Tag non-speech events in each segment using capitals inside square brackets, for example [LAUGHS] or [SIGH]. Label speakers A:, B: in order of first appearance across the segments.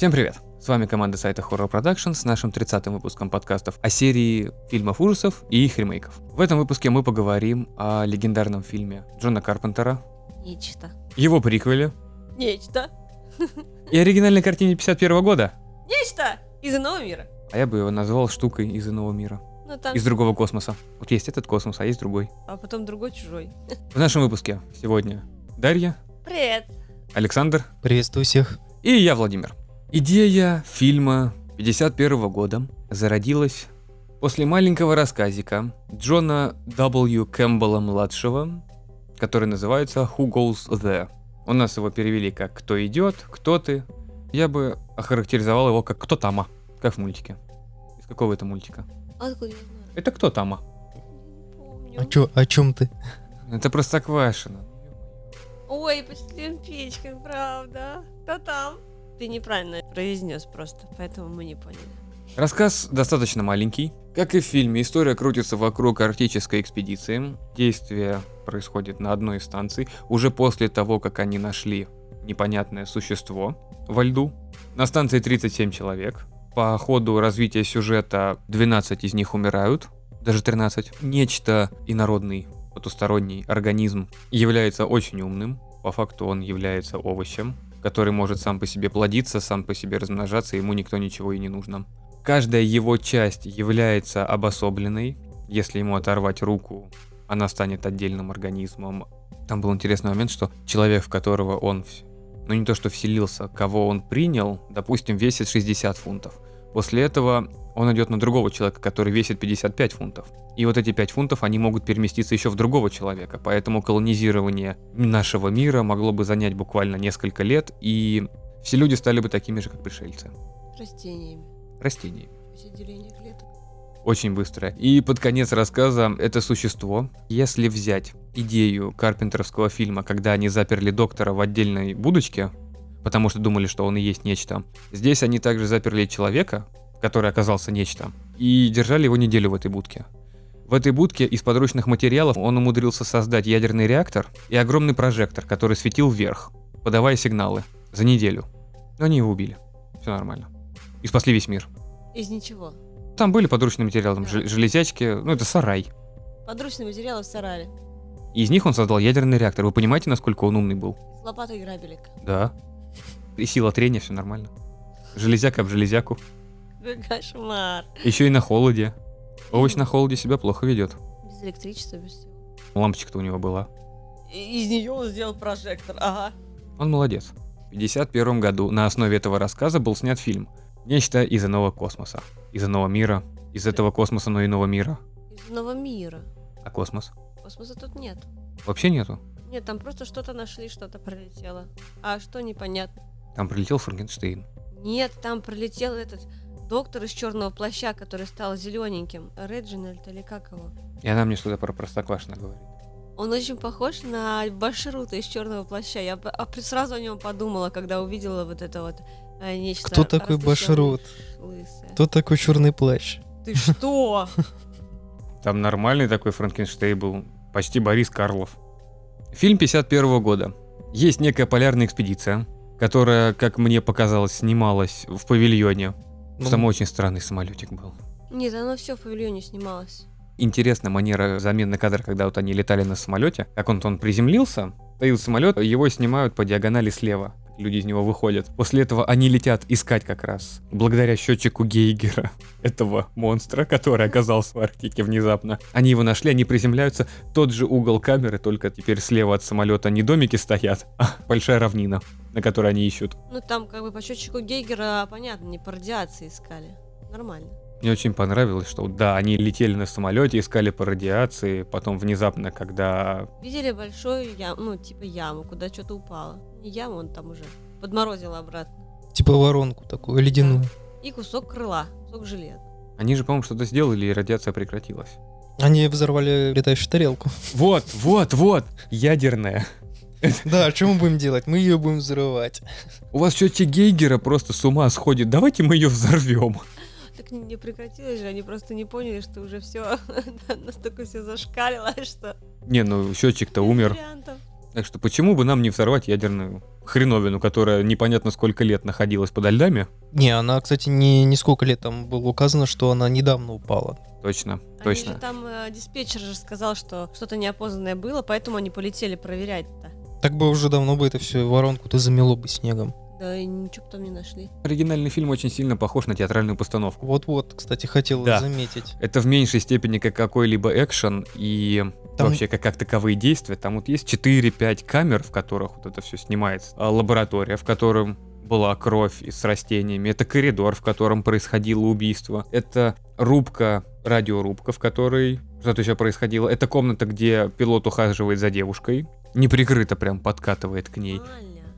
A: Всем привет! С вами команда сайта Horror Production с нашим 30-м выпуском подкастов о серии фильмов ужасов и их ремейков. В этом выпуске мы поговорим о легендарном фильме Джона Карпентера,
B: Нечто.
A: его приквеле
B: Нечто.
A: и оригинальной картине 51 года.
B: Нечто из иного мира.
A: А я бы его назвал штукой из иного мира,
B: Ну там,
A: из другого космоса. Вот есть этот космос, а есть другой.
B: а потом другой чужой.
A: В нашем выпуске сегодня Дарья,
B: Привет.
A: Александр
C: Приветствую всех.
A: и я, Владимир. Идея фильма 51 года зародилась после маленького рассказика Джона W. Кэмпбелла-младшего, который называется «Who Goes There?». У нас его перевели как «Кто идет?», «Кто ты?». Я бы охарактеризовал его как «Кто тама?», как в мультике. Из какого это мультика?
B: Откуда я знаю?
A: Это «Кто тама?».
C: А чё, о чем ты?
A: Это Простоквашино.
B: Ой, почти печка, правда. Кто там? Ты неправильно произнес просто, поэтому мы не поняли.
A: Рассказ достаточно маленький. Как и в фильме, история крутится вокруг арктической экспедиции. Действие происходит на одной из станций, уже после того, как они нашли непонятное существо во льду. На станции 37 человек. По ходу развития сюжета 12 из них умирают, даже 13. Нечто инородный, потусторонний организм является очень умным. По факту он является овощем, который может сам по себе плодиться, сам по себе размножаться, ему никто ничего и не нужно. Каждая его часть является обособленной. Если ему оторвать руку, она станет отдельным организмом. Там был интересный момент, что человек, в которого он, ну не то что вселился, кого он принял, допустим, весит 60 фунтов. После этого он идет на другого человека, который весит 55 фунтов. И вот эти 5 фунтов, они могут переместиться еще в другого человека. Поэтому колонизирование нашего мира могло бы занять буквально несколько лет, и все люди стали бы такими же, как пришельцы.
B: Растениями.
A: Растениями.
B: Деление клеток.
A: Очень быстро. И под конец рассказа это существо, если взять идею карпентеровского фильма, когда они заперли доктора в отдельной будочке, потому что думали, что он и есть нечто, здесь они также заперли человека, который оказался нечто, и держали его неделю в этой будке. В этой будке из подручных материалов он умудрился создать ядерный реактор и огромный прожектор, который светил вверх, подавая сигналы за неделю. Но они его убили. Все нормально. И спасли весь мир.
B: Из ничего.
A: Там были подручные материалы, там
B: Да.
A: жел- железячки, ну это сарай.
B: Подручные материалы в сарае.
A: Из них он создал ядерный реактор. Вы понимаете, насколько он умный был?
B: С лопатой грабелек.
A: Да. И сила трения, все нормально. Железяка об железяку.
B: Кошмар.
A: Еще и на холоде. Овощ на холоде себя плохо ведет.
B: Без электричества, без всего.
A: Лампочка-то у него была.
B: И- из нее он сделал прожектор. Ага.
A: Он молодец. В 1951 году на основе этого рассказа был снят фильм «Нечто из иного космоса». Из иного мира. Из этого космоса, но иного мира.
B: Из иного мира.
A: А космос?
B: Космоса тут нет.
A: Вообще нету.
B: Нет, там просто что-то нашли, что-то пролетело. А что непонятно.
A: Там прилетел Франкенштейн.
B: Нет, там пролетел этот доктор из черного плаща, который стал зелененьким. Реджинальд или как его?
A: И она мне что-то про Простоквашино говорит.
B: Он очень похож на Баширута из черного плаща. Я а сразу о нем подумала, когда увидела вот это вот э, нечто.
C: Кто такой Башрут?
B: лысое.
C: Кто такой черный плащ?
B: Ты что? [LAUGHS]
A: Там нормальный такой Франкенштейн был, почти Борис Карлов. Фильм 51 года. Есть некая полярная экспедиция, которая, как мне показалось, снималась в павильоне.
C: Ну,
A: Там очень странный самолетик был.
B: Нет, оно все в павильоне снималось.
A: Интересная манера замены кадра, когда вот они летали на самолете. Как он, он приземлился, стоит самолет, его снимают по диагонали слева. Люди из него выходят. После этого они летят искать как раз, благодаря счетчику Гейгера, [LAUGHS] этого монстра, который оказался в Арктике внезапно. Они его нашли, они приземляются, тот же угол камеры, только теперь слева от самолета не домики стоят, а большая равнина, на которой они ищут.
B: Ну там как бы по счетчику Гейгера, понятно, не по радиации искали. Нормально.
A: Мне очень понравилось, что да, они летели на самолете, искали по радиации, потом внезапно, когда
B: Видели большую яму, ну типа яму, куда что-то упало. Не яму, он там уже подморозило обратно.
C: Типа воронку такую, ледяную.
B: И кусок крыла, кусок железа.
A: Они же, по-моему, что-то сделали, и радиация прекратилась.
C: Они взорвали летающую тарелку.
A: Вот, вот, вот, ядерная.
C: Да, а что мы будем делать? Мы ее будем взрывать.
A: У вас счетчик Гейгера просто с ума сходит. Давайте мы ее взорвем.
B: Так не, не прекратилось же, они просто не поняли, что уже все [LAUGHS] настолько все зашкалило, что
A: Не, ну счетчик-то умер.
B: вариантов.
A: Так что почему бы нам не взорвать ядерную хреновину, которая непонятно сколько лет находилась подо льдами?
C: Не, она, кстати, не, не сколько лет там было указано, что она недавно упала.
A: Точно,
B: Они
A: точно.
B: же там э, диспетчер же сказал, что что-то неопознанное было, поэтому они полетели проверять-то.
C: Так бы уже давно бы это все воронку-то замело бы снегом.
B: Да и ничего потом не нашли.
A: Оригинальный фильм очень сильно похож на театральную постановку.
C: Вот-вот, кстати, хотел
A: Да.
C: заметить.
A: Это в меньшей степени как какой-либо экшен и
C: Там-
A: вообще как, как таковые действия. Там вот есть 4-5 камер, в которых вот это все снимается. А лаборатория, в котором была кровь и с растениями. Это коридор, в котором происходило убийство. Это рубка, радиорубка, в которой что-то еще происходило. Это комната, где пилот ухаживает за девушкой. Неприкрыто прям подкатывает к ней.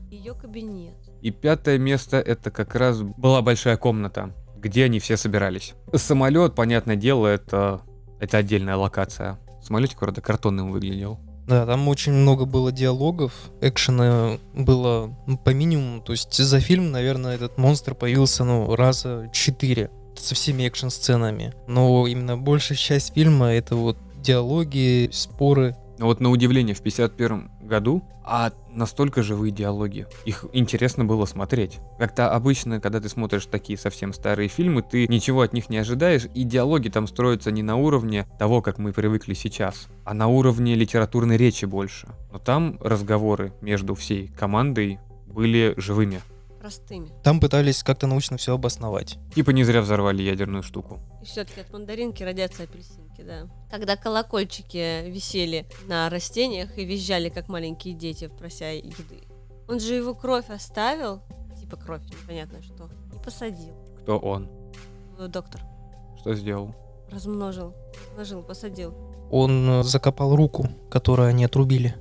B: Ее кабинет.
A: И пятое место это как раз была большая комната, где они все собирались. Самолет, понятное дело, это, это отдельная локация. Самолетик вроде картонным выглядел.
C: Да, там очень много было диалогов, экшена было по минимуму. То есть за фильм, наверное, этот монстр появился, ну, раза четыре со всеми экшн-сценами. Но именно большая часть фильма — это вот диалоги, споры.
A: Но вот на удивление в 51 году, а настолько живые диалоги. Их интересно было смотреть. Как-то обычно, когда ты смотришь такие совсем старые фильмы, ты ничего от них не ожидаешь, и диалоги там строятся не на уровне того, как мы привыкли сейчас, а на уровне литературной речи больше. Но там разговоры между всей командой были живыми.
B: Простыми.
C: Там пытались как-то научно все обосновать.
A: Типа не зря взорвали ядерную штуку.
B: И все-таки от мандаринки родятся апельсинки, да. Когда колокольчики висели на растениях и визжали, как маленькие дети, прося еды. Он же его кровь оставил, типа кровь, непонятно что, и посадил.
A: Кто он?
B: Э, Доктор
A: Что сделал?
B: размножил, размножил, посадил.
C: Он э, закопал руку, которую они отрубили.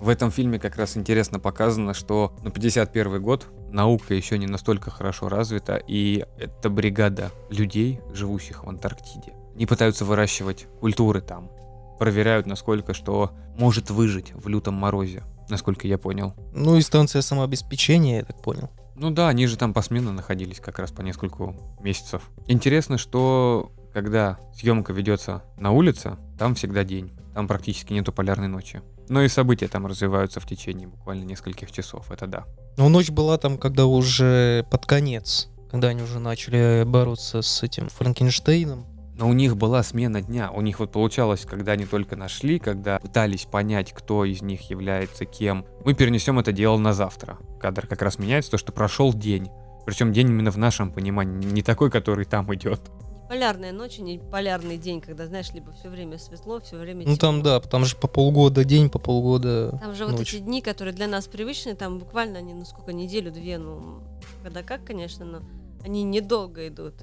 A: В этом фильме как раз интересно показано, что на 51 год наука еще не настолько хорошо развита, и это бригада людей, живущих в Антарктиде. Они пытаются выращивать культуры там, проверяют, насколько что может выжить в лютом морозе, насколько я понял.
C: Ну и станция самообеспечения, я так понял.
A: Ну да, они же там посменно находились как раз по нескольку месяцев. Интересно, что когда съемка ведется на улице, там всегда день. Там практически нету полярной ночи. Но и события там развиваются в течение буквально нескольких часов, это да.
C: Но ночь была там, когда уже под конец, когда они уже начали бороться с этим Франкенштейном.
A: Но у них была смена дня. У них вот получалось, когда они только нашли, когда пытались понять, кто из них является кем, мы перенесем это дело на завтра. Кадр как раз меняется, то что прошел день. Причем день именно в нашем понимании, не такой, который там идет.
B: Полярная ночь, и не полярный день, когда, знаешь, либо все время светло, все время
C: Ну там, да, там же по полгода день, по полгода
B: Там же вот
C: ночь.
B: эти дни, которые для нас привычны, там буквально они, ну сколько, неделю-две, ну, когда как, конечно, но они недолго идут.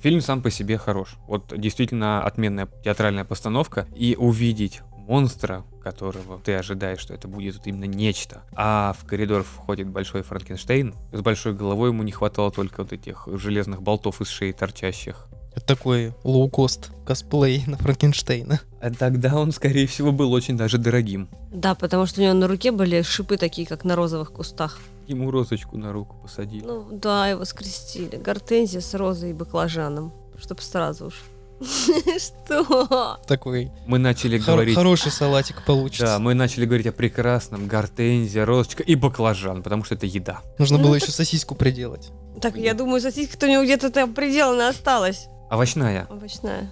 A: Фильм сам по себе хорош. Вот действительно отменная театральная постановка. И увидеть монстра, которого ты ожидаешь, что это будет вот именно нечто. А в коридор входит большой Франкенштейн. С большой головой ему не хватало только вот этих железных болтов из шеи торчащих.
C: Это такой лоукост косплей на Франкенштейна.
A: А тогда он, скорее всего, был очень даже дорогим.
B: Да, потому что у него на руке были шипы такие, как на розовых кустах.
A: Ему розочку на руку посадили.
B: Ну да, его скрестили. Гортензия с розой и баклажаном. Чтоб сразу уж. [LAUGHS] Что?
C: Такой
A: Мы начали
C: хор-
A: говорить...
C: хороший салатик получится.
A: Да, мы начали говорить о прекрасном гортензия, розочка и баклажан, потому что это еда.
C: Нужно
B: Ну,
C: было
B: так-
C: еще сосиску приделать.
B: Так, я думаю, сосиска-то у него где-то там приделана осталась.
A: Овощная.
B: Овощная.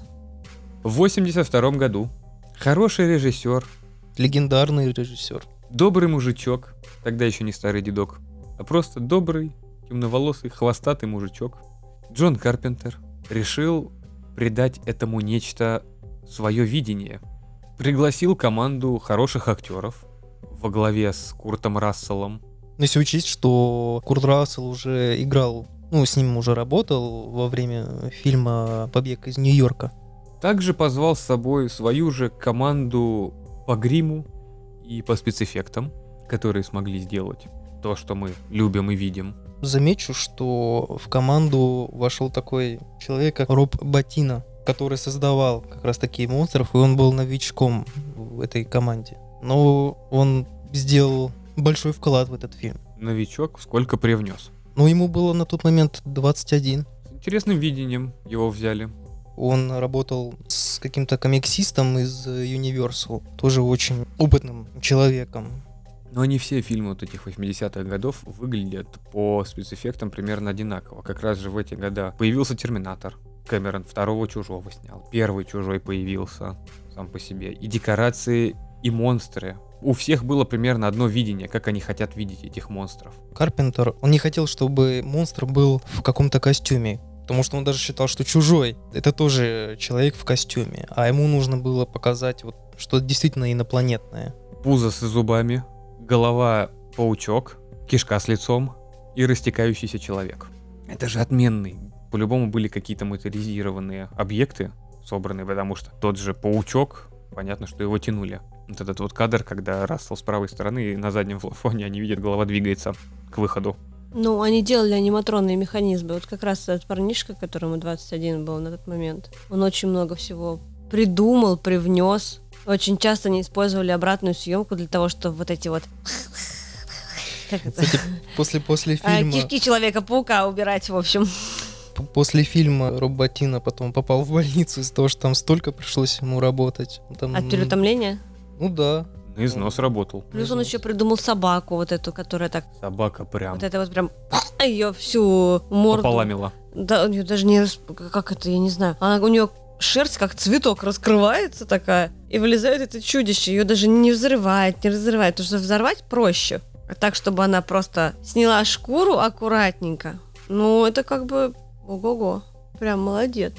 A: В 82 году хороший режиссер,
C: Легендарный режиссер.
A: добрый мужичок, тогда еще не старый дедок, а просто добрый, темноволосый, хвостатый мужичок, Джон Карпентер решил придать этому нечто свое видение. Пригласил команду хороших актеров во главе с Куртом Расселом.
C: Но если учесть, что Курт Рассел уже играл, ну, с ним уже работал во время фильма «Побег из Нью-Йорка».
A: Также позвал с собой свою же команду по гриму и по спецэффектам, которые смогли сделать то, что мы любим и видим.
C: Замечу, что в команду вошел такой человек, как Роб Батина, который создавал как раз такие монстров, и он был новичком в этой команде. Но он сделал большой вклад в этот фильм.
A: Новичок сколько привнес.
C: Но ему было на тот момент 21.
A: С интересным видением его взяли.
C: Он работал с каким-то комиксистом из Universal, тоже очень опытным человеком.
A: Но не все фильмы вот этих 80-х годов выглядят по спецэффектам примерно одинаково. Как раз же в эти года появился Терминатор. Кэмерон второго Чужого снял. Первый Чужой появился сам по себе. И декорации, и монстры. У всех было примерно одно видение, как они хотят видеть этих монстров.
C: Карпентер, он не хотел, чтобы монстр был в каком-то костюме. Потому что он даже считал, что чужой это тоже человек в костюме. А ему нужно было показать, вот, что действительно инопланетное.
A: Пузо с зубами, голова паучок, кишка с лицом и растекающийся человек. Это же отменный. По-любому были какие-то моторизированные объекты собранные, потому что тот же паучок, понятно, что его тянули. Вот этот вот кадр, когда Рассел с правой стороны, и на заднем фоне они видят, голова двигается к выходу.
B: Ну, они делали аниматронные механизмы. Вот как раз этот парнишка, которому 21 был на тот момент, он очень много всего придумал, привнес. Очень часто они использовали обратную съемку для того, чтобы вот эти вот... [LAUGHS] Как это?
C: Кстати, после, после
B: А,
C: фильма...
B: Кишки Человека-паука убирать, в общем.
C: После фильма Роботина потом попал в больницу из-за того, что там столько пришлось ему работать. Там,
B: От переутомления.
C: Ну да.
A: На износ работал.
B: Плюс он еще придумал собаку вот эту, которая так...
A: Собака прям
B: Вот это вот прям... [LAUGHS] Ее всю морду...
A: пополамила.
B: Да, у нее даже не... Как это, я не знаю. Она, у нее шерсть как цветок раскрывается такая, и вылезает это чудище. Ее даже не взрывает, не разрывает. Потому что взорвать проще. А так, чтобы она просто сняла шкуру аккуратненько. Ну, это как бы... Ого-го. Прям молодец.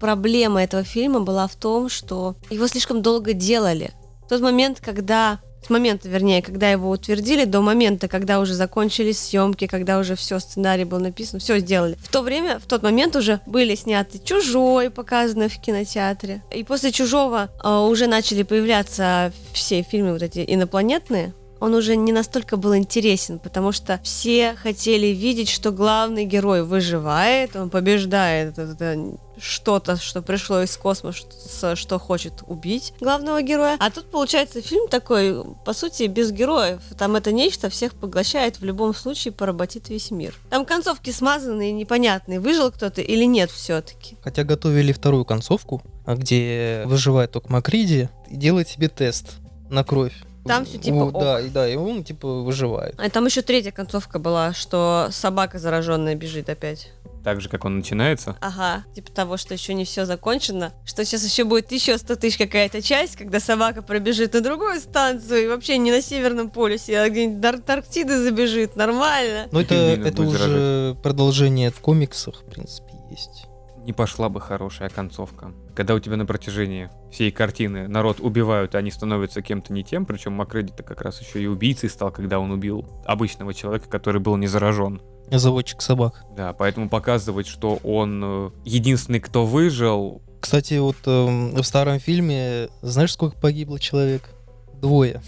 B: Проблема этого фильма была в том, что его слишком долго делали. Тот момент, когда с момента, вернее, когда его утвердили, до момента, когда уже закончились съемки, когда уже все, сценарий был написан, все сделали. В то время, в тот момент уже были сняты «Чужой», показаны в кинотеатре. И после «Чужого» э, уже начали появляться все фильмы вот эти инопланетные. Он уже не настолько был интересен, потому что все хотели видеть, что главный герой выживает, он побеждает это что-то, что пришло из космоса, что хочет убить главного героя. А тут получается фильм такой, по сути, без героев. Там это нечто всех поглощает, в любом случае поработит весь мир. Там концовки смазанные, непонятные, выжил кто-то или нет все-таки.
C: Хотя готовили вторую концовку, где выживает только Макриди и делает себе тест на кровь.
B: Там всё типа
C: О,
B: ок.
C: Да, и да, и он типа выживает.
B: А там еще третья концовка была, что собака зараженная бежит опять.
A: Так же, как он начинается.
B: Ага, типа того, что еще не все закончено, что сейчас еще будет еще 100 тысяч какая-то часть, когда собака пробежит на другую станцию и вообще не на Северном полюсе, а где-нибудь до Антарктиды забежит, нормально.
C: Но это,
A: Пингвинов
C: это
A: будет
C: уже продолжение в комиксах, в принципе, есть.
A: Не пошла бы хорошая концовка. Когда у тебя на протяжении всей картины народ убивают, и они становятся кем-то не тем, причем Макреди-то как раз еще и убийцей стал, когда он убил обычного человека, который был не заражен.
C: Заводчик собак.
A: Да, поэтому показывать, что он э, единственный, кто выжил,
C: Кстати, вот эм, в старом фильме, знаешь, сколько погибло человек? Двое.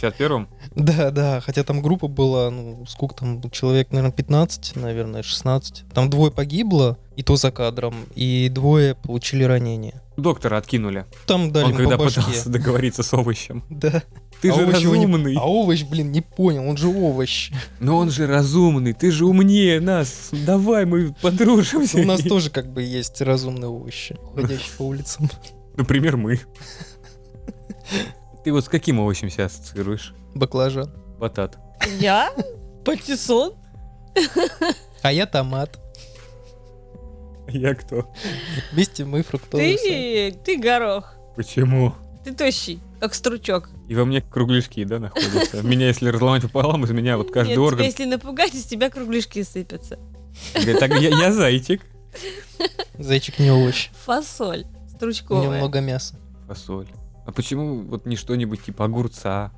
A: В 51-м,
C: Да, да, хотя там группа была, ну, сколько там, человек, наверное, 15, наверное, 16. Там двое погибло, и то за кадром, и двое получили ранения.
A: доктора откинули.
C: Там дали
A: он когда
C: по башке.
A: пытался договориться с овощем.
C: Да.
A: Ты
C: А
A: же
C: его не-
A: разумный.
C: А овощ, блин, не понял, он же овощ.
A: Но он же разумный, ты же умнее нас. Давай мы подружимся.
C: У нас тоже как бы есть разумные овощи, ходящие по улицам.
A: Например, мы. [LAUGHS] Ты вот с каким овощем себя ассоциируешь?
C: Баклажан.
A: Батат.
B: Я? [LAUGHS] Патиссон? [LAUGHS]
C: А я томат.
A: Я кто?
C: Вместе мы фруктовый сад.
B: Ты, ты горох.
A: Почему?
B: Ты тощий, как стручок.
A: И во мне кругляшки, да, находятся? [LAUGHS] Меня, если разломать пополам, из меня вот каждый
B: Нет,
A: орган...
B: тебя, если напугать, из тебя кругляшки сыпятся.
A: Так я, я зайчик.
C: Зайчик не овощ.
B: Фасоль
C: У него
B: стручковая.
C: много мяса.
A: Фасоль. А почему вот не что-нибудь типа огурца?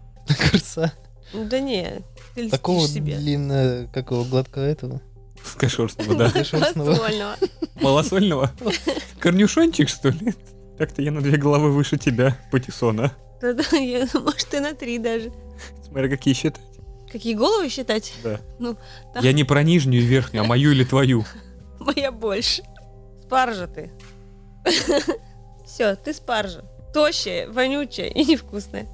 B: Ну Да не, ты
C: Такого,
B: себе.
C: блин, э, как его, гладка этого.
A: Кошерстного, да?
B: Фасольного.
A: Малосольного? Корнюшончик, что ли? Так-то я на две головы выше тебя, Патиссона.
B: Да-да, я- может и на три даже.
A: Смотри, какие считать.
B: Какие головы считать?
A: Да.
B: Ну, да.
A: Я не про нижнюю и верхнюю, а мою или твою.
B: Моя больше. Спаржа ты. Все, ты спаржа. Тощая, вонючая и невкусная.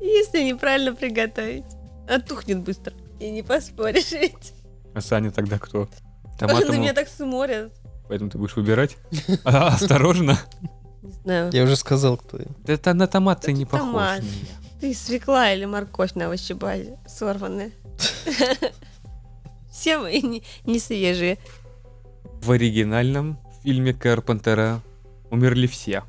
B: Если неправильно приготовить. Оттухнет быстро. И не поспоришь ведь.
A: А Саня тогда кто?
B: На
A: Томатом...
B: меня так смотрят.
A: Поэтому ты будешь выбирать. А, Осторожно.
B: Не знаю.
C: Я уже сказал, кто я.
A: Да Это на томат ты не похож.
B: Ты свекла или морковь на овощебазе сорванные. [LAUGHS] Все мы не свежие.
A: В оригинальном фильме Карпентера умерли все.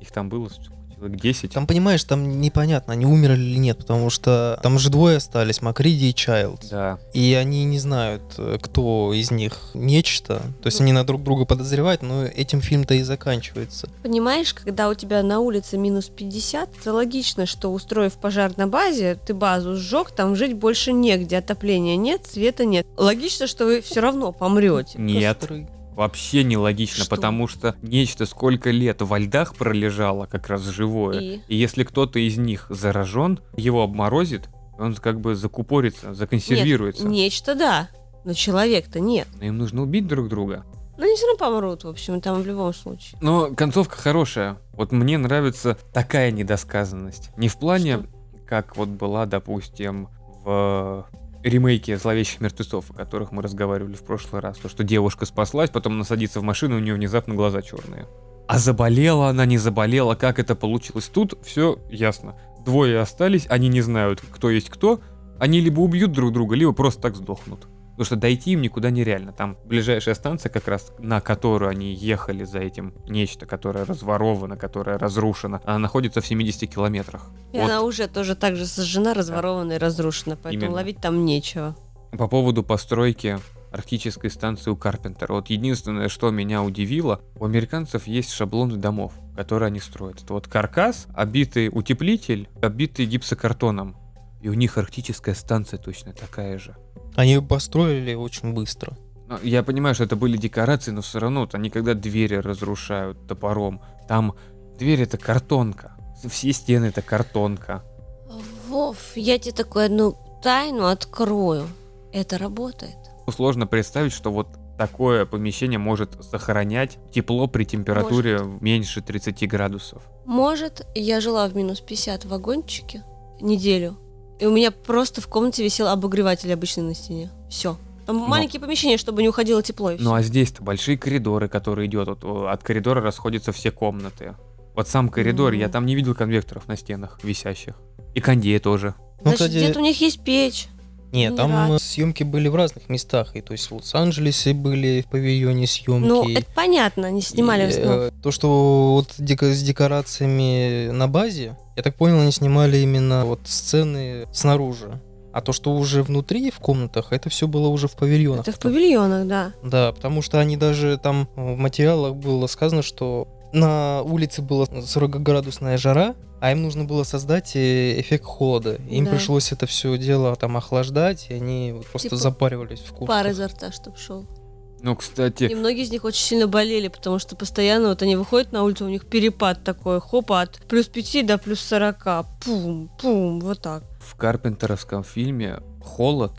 A: Их там было человек 10.
C: Там, понимаешь, там непонятно, они умерли или нет, потому что там же двое остались, Макриди и Чайлдс.
A: Да.
C: И они не знают, э, кто из них нечто. То есть они на друг друга подозревают, но этим фильм-то и заканчивается.
B: Понимаешь, когда у тебя на улице минус 50, это логично, что устроив пожар на базе, ты базу сжег, там жить больше негде, отопления нет, света нет. Логично, что вы все равно помрете.
A: Нет.
C: Костры.
A: Вообще нелогично,
B: Что?
A: потому что нечто сколько лет во льдах пролежало, как раз живое.
B: И
A: И если кто-то из них заражен, его обморозит, он как бы закупорится, законсервируется.
B: нечто да, но человек-то нет.
A: Но им нужно убить друг друга.
B: Но они все равно помрут, в общем, там в любом случае.
A: Но концовка хорошая. Вот мне нравится такая недосказанность. Не в плане,
B: Что?
A: как вот была, допустим, в ремейке «Зловещих мертвецов», о которых мы разговаривали в прошлый раз. То, что девушка спаслась, потом она садится в машину, у нее внезапно глаза черные. А заболела она, не заболела, как это получилось? Тут все ясно. Двое остались, они не знают, кто есть кто. Они либо убьют друг друга, либо просто так сдохнут. Потому что дойти им никуда нереально. Там ближайшая станция, как раз на которую они ехали за этим нечто, которое разворовано, которое разрушено, она находится в 70 километрах.
B: И
A: Вот
B: она уже тоже так же сожжена, разворована и разрушена, поэтому
A: Именно.
B: ловить там нечего.
A: По поводу постройки арктической станции у Карпентера. Вот единственное, что меня удивило, у американцев есть шаблоны домов, которые они строят. Это вот каркас, обитый утеплитель, обитый гипсокартоном. И у них арктическая станция точно такая же.
C: Они ее построили очень быстро.
A: Ну, Я понимаю, что это были декорации, но все равно вот они когда двери разрушают топором, там дверь это картонка, все стены это картонка.
B: Вов, я тебе такую одну тайну открою. Это работает.
A: Сложно представить, что вот такое помещение может сохранять тепло при температуре меньше 30 градусов.
B: Может, я жила в минус 50 в вагончике неделю, и у меня просто в комнате висел обогреватель обычный на стене. Все. Там
A: Но-
B: маленькие помещения, чтобы не уходило тепло. и
A: Ну а здесь-то большие коридоры, которые идет, вот, о, от коридора расходятся все комнаты. Вот сам коридор,
B: Мгм.
A: я там не видел конвекторов на стенах висящих. И кондея тоже.
C: Ну,
B: Значит,
C: кстати,
B: где-то у них есть печь.
C: Нет,
B: Не
C: там
B: рад.
C: э, съемки были в разных местах. И то есть в Лос-Анджелесе были в павильоне съемки.
B: Ну, это понятно, они снимали в
C: И,
B: основном.
C: э, То, что вот с декорациями на базе, я так понял, они снимали именно вот сцены снаружи. А то, что уже внутри, в комнатах, это все было уже в павильонах.
B: Это в павильонах, да.
C: Да, потому что они даже там в материалах было сказано, что на улице была 40-градусная жара, а им нужно было создать э, эффект холода. Им
B: Да.
C: пришлось это все дело там охлаждать, и они вот просто
B: Типа
C: запаривались в куртках.
B: Пар изо рта, чтоб шел.
A: Ну,
B: И
A: кстати,
B: многие из них очень сильно болели, потому что постоянно вот они выходят на улицу, у них перепад такой, хопа, от плюс 5 до плюс 40. Пум, пум, вот так.
A: в Карпентеровском фильме холод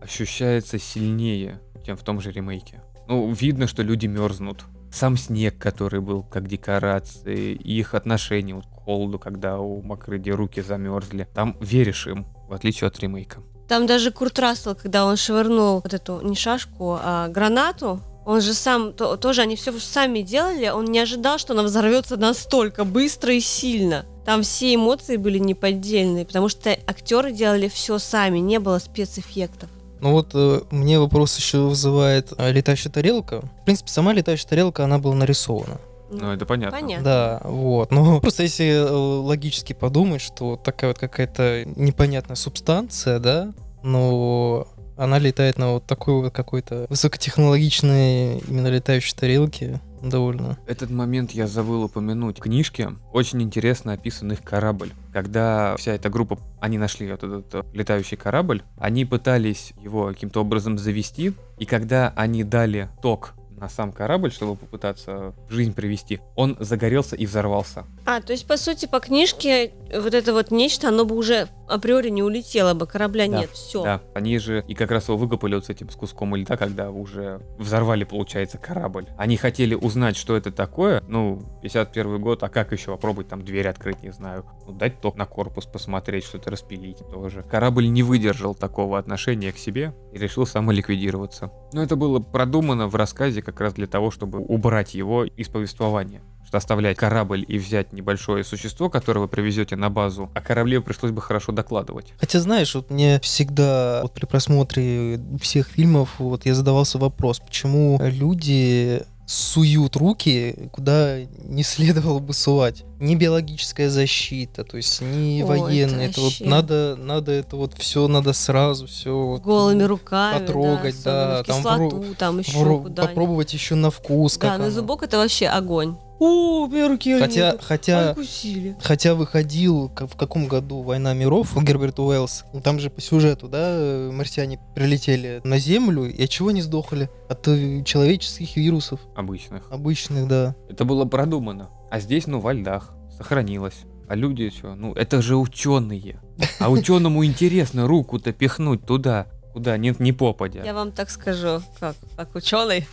A: ощущается сильнее, чем в том же ремейке. Ну, видно, что люди мерзнут. Сам снег, который был как декорации, их отношение вот к холоду, когда у Макрыди руки замерзли. Там веришь им, в отличие от ремейка.
B: Там даже Курт Рассел, когда он швырнул вот эту не шашку, а гранату, он же сам, то- тоже они все сами делали, он не ожидал, что она взорвется настолько быстро и сильно. Там все эмоции были неподдельные, потому что актеры делали все сами, не было спецэффектов.
C: Ну вот э, мне вопрос еще вызывает э, летающая тарелка. В принципе, сама летающая тарелка, она была нарисована.
A: Ну, это понятно.
B: Понятно.
C: Да, вот. Но [LAUGHS] просто если э, логически подумать, что такая вот какая-то непонятная субстанция, да, но она летает на вот такой вот какой-то высокотехнологичной именно летающей тарелке, довольно.
A: Этот момент я забыл упомянуть. В книжке очень интересно описан их корабль. Когда вся эта группа, они нашли вот этот э, летающий корабль, они пытались его каким-то образом завести, и когда они дали ток на сам корабль, чтобы попытаться в жизнь привести, он загорелся и взорвался.
B: А, то есть, по сути, по книжке вот это вот нечто, оно бы уже априори не улетело бы, корабля
A: Да,
B: нет, все.
A: Да, они же и как раз его выкопали вот с этим с куском льда, когда уже взорвали, получается, корабль. Они хотели узнать, что это такое. Ну, 51 год, а как еще попробовать там дверь открыть, не знаю. Ну, дать ток на корпус, посмотреть, что-то распилить тоже. Корабль не выдержал такого отношения к себе и решил самоликвидироваться. Но это было продумано в рассказе как раз для того, чтобы убрать его из повествования что оставлять корабль и взять небольшое существо, которое вы привезете на базу, о корабле пришлось бы хорошо докладывать.
C: Хотя, знаешь, вот мне всегда вот при просмотре всех фильмов вот я задавался вопрос, почему люди суют руки, куда не следовало бы сувать. Не биологическая защита, то есть не
B: Ой,
C: военная.
B: это
C: Это, вот надо, надо это вот все надо сразу, все
B: Голыми руками,
C: потрогать, да,
B: да,
C: там
B: кислоту, там еще куда-нибудь.
C: попробовать еще на вкус.
B: Да,
C: как
B: на
C: оно.
B: зубок это вообще огонь. О, у меня руки
C: Хотя,
B: нету.
C: хотя,
B: Откусили.
C: хотя выходил в каком году «Война миров» у Герберта Уэллс. Ну, Там же по сюжету, да, э, марсиане прилетели на Землю, и от чего не сдохли? От э, человеческих вирусов.
A: Обычных.
C: Обычных, да.
A: Это было продумано. А здесь, ну, во льдах. Сохранилось. А люди что? Ну, это же ученые. А ученому интересно руку-то пихнуть туда, куда нет ни попадя.
B: Я вам так скажу, как, как ученый.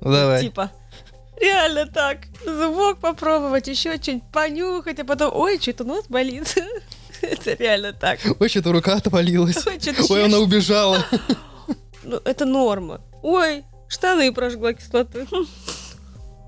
C: Ну, давай.
B: Типа, реально так. Зубок попробовать, еще что-нибудь понюхать, а потом, ой, что-то нос болит. [LAUGHS] Это реально так.
C: Ой, что-то рука отвалилась.
B: Ой, что-то
C: Ой, она убежала.
B: Ну, это норма. Ой, штаны прожгла кислотой. [LAUGHS]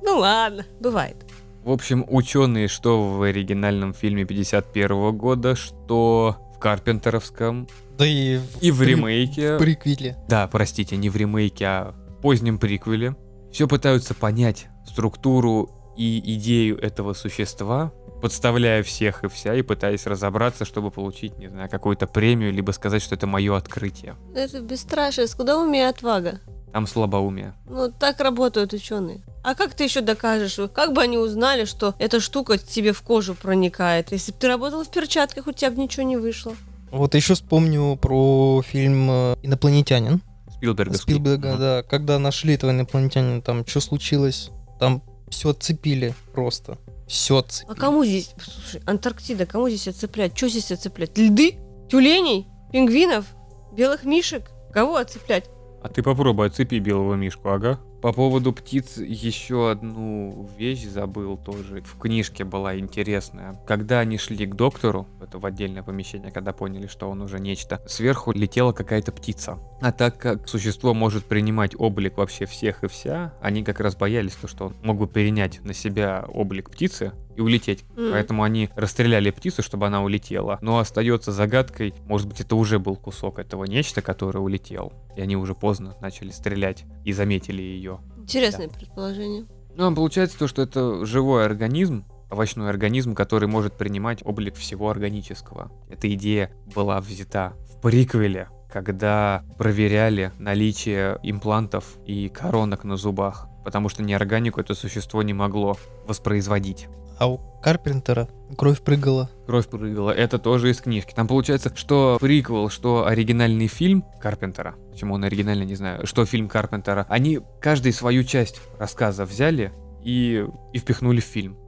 B: Ну ладно, бывает.
A: В общем, ученые, что в оригинальном фильме 51 года, что в Карпентеровском,
C: Да и в,
A: и в
C: при-
A: ремейке.
C: в приквеле.
A: Да, простите, не в ремейке, а в позднем приквеле. Все пытаются понять структуру и идею этого существа, подставляя всех и вся, и пытаясь разобраться, чтобы получить, не знаю, какую-то премию, либо сказать, что это мое открытие.
B: Это бесстрашие, скудоумие и отвага.
A: Там слабоумие.
B: Ну, так работают ученые. А как ты еще докажешь? Как бы они узнали, что эта штука тебе в кожу проникает? Если бы ты работал в перчатках, у тебя бы ничего не вышло.
C: Вот еще вспомню про фильм э, «Инопланетянин». Спилберга,
A: Мгм.
C: да. Когда нашли этого инопланетянина, там что случилось? Там все отцепили просто. Все
B: А
C: отцепили.
B: кому здесь, слушай, Антарктида, кому здесь отцеплять? Что здесь отцеплять? Льды? Тюленей? Пингвинов? Белых мишек? Кого отцеплять?
A: А ты попробуй отцепи белого мишку, ага. По поводу птиц еще одну вещь забыл тоже. В книжке была интересная. Когда они шли к доктору, это в отдельное помещение, когда поняли, что он уже нечто, сверху летела какая-то птица. А так как существо может принимать облик вообще всех и вся, они как раз боялись то, что он мог бы перенять на себя облик птицы и улететь.
B: М.
A: Поэтому они расстреляли птицу, чтобы она улетела. Но остается загадкой, может быть, это уже был кусок этого нечто, которое улетел. И они уже поздно начали стрелять и заметили ее.
B: Интересное предположение.
A: Ну, а получается то, что это живой организм, овощной организм, который может принимать облик всего органического. Эта идея была взята в приквеле, когда проверяли наличие имплантов и коронок на зубах, потому что неорганику это существо не могло воспроизводить.
C: А у Карпентера кровь прыгала.
A: Кровь прыгала. Это тоже из книжки. Там получается, что приквел, что оригинальный фильм Карпентера, почему он оригинальный, не знаю, что фильм Карпентера, они каждый свою часть рассказа взяли и, и впихнули в фильм.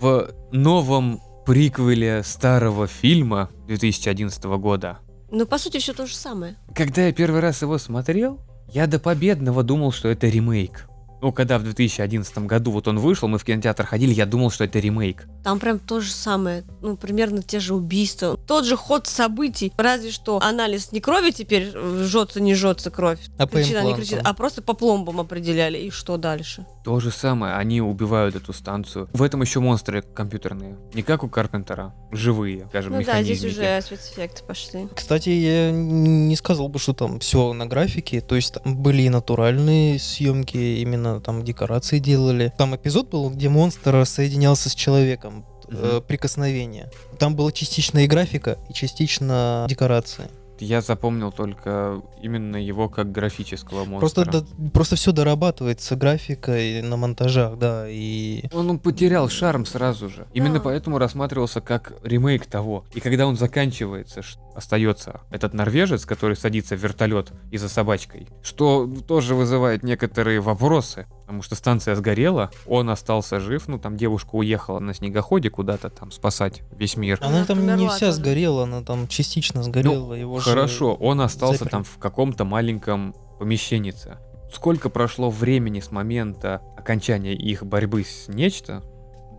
A: В новом приквеле старого фильма 2011 года,
B: Ну, по сути, все то же самое.
A: когда я первый раз его смотрел, я до победного думал, что это ремейк. Ну, когда в 2011 году вот он вышел, мы в кинотеатр ходили, я думал, что это ремейк.
B: Там прям то же самое. Ну, примерно те же убийства. Тот же ход событий. Разве что анализ не крови теперь э, жжется, не жжется кровь.
C: А
B: кричит, не кричит, а просто по пломбам определяли. И что дальше?
A: То же самое, они убивают эту станцию. В этом еще монстры компьютерные. Не как у Карпентера, живые, скажем,
B: Ну да, здесь
A: механизмики.
B: уже спецэффекты пошли.
C: Кстати, я не сказал бы, что там все на графике. То есть там были и натуральные съемки, именно там декорации делали. Там эпизод был, где монстр соединялся с человеком.
A: Мгм.
C: прикосновение. Там была частично и графика, и частично декорации.
A: Я запомнил только именно его как графического
C: Просто,
A: монстра.
C: до- просто все дорабатывается графикой на монтажах, да, и
A: Он, он потерял шарм сразу же. Именно
B: Да.
A: поэтому рассматривался как ремейк того. И когда он заканчивается, остается этот норвежец, который садится в вертолет и за собачкой, что тоже вызывает некоторые вопросы. Потому что станция сгорела, он остался жив, ну там девушка уехала на снегоходе куда-то там спасать весь мир.
C: Она там не вся
B: тоже.
C: сгорела, она там частично сгорела. его же
A: Ну, Хорошо, он остался
C: заперли.
A: там в каком-то маленьком помещеннице. Сколько прошло времени с момента окончания их борьбы с нечто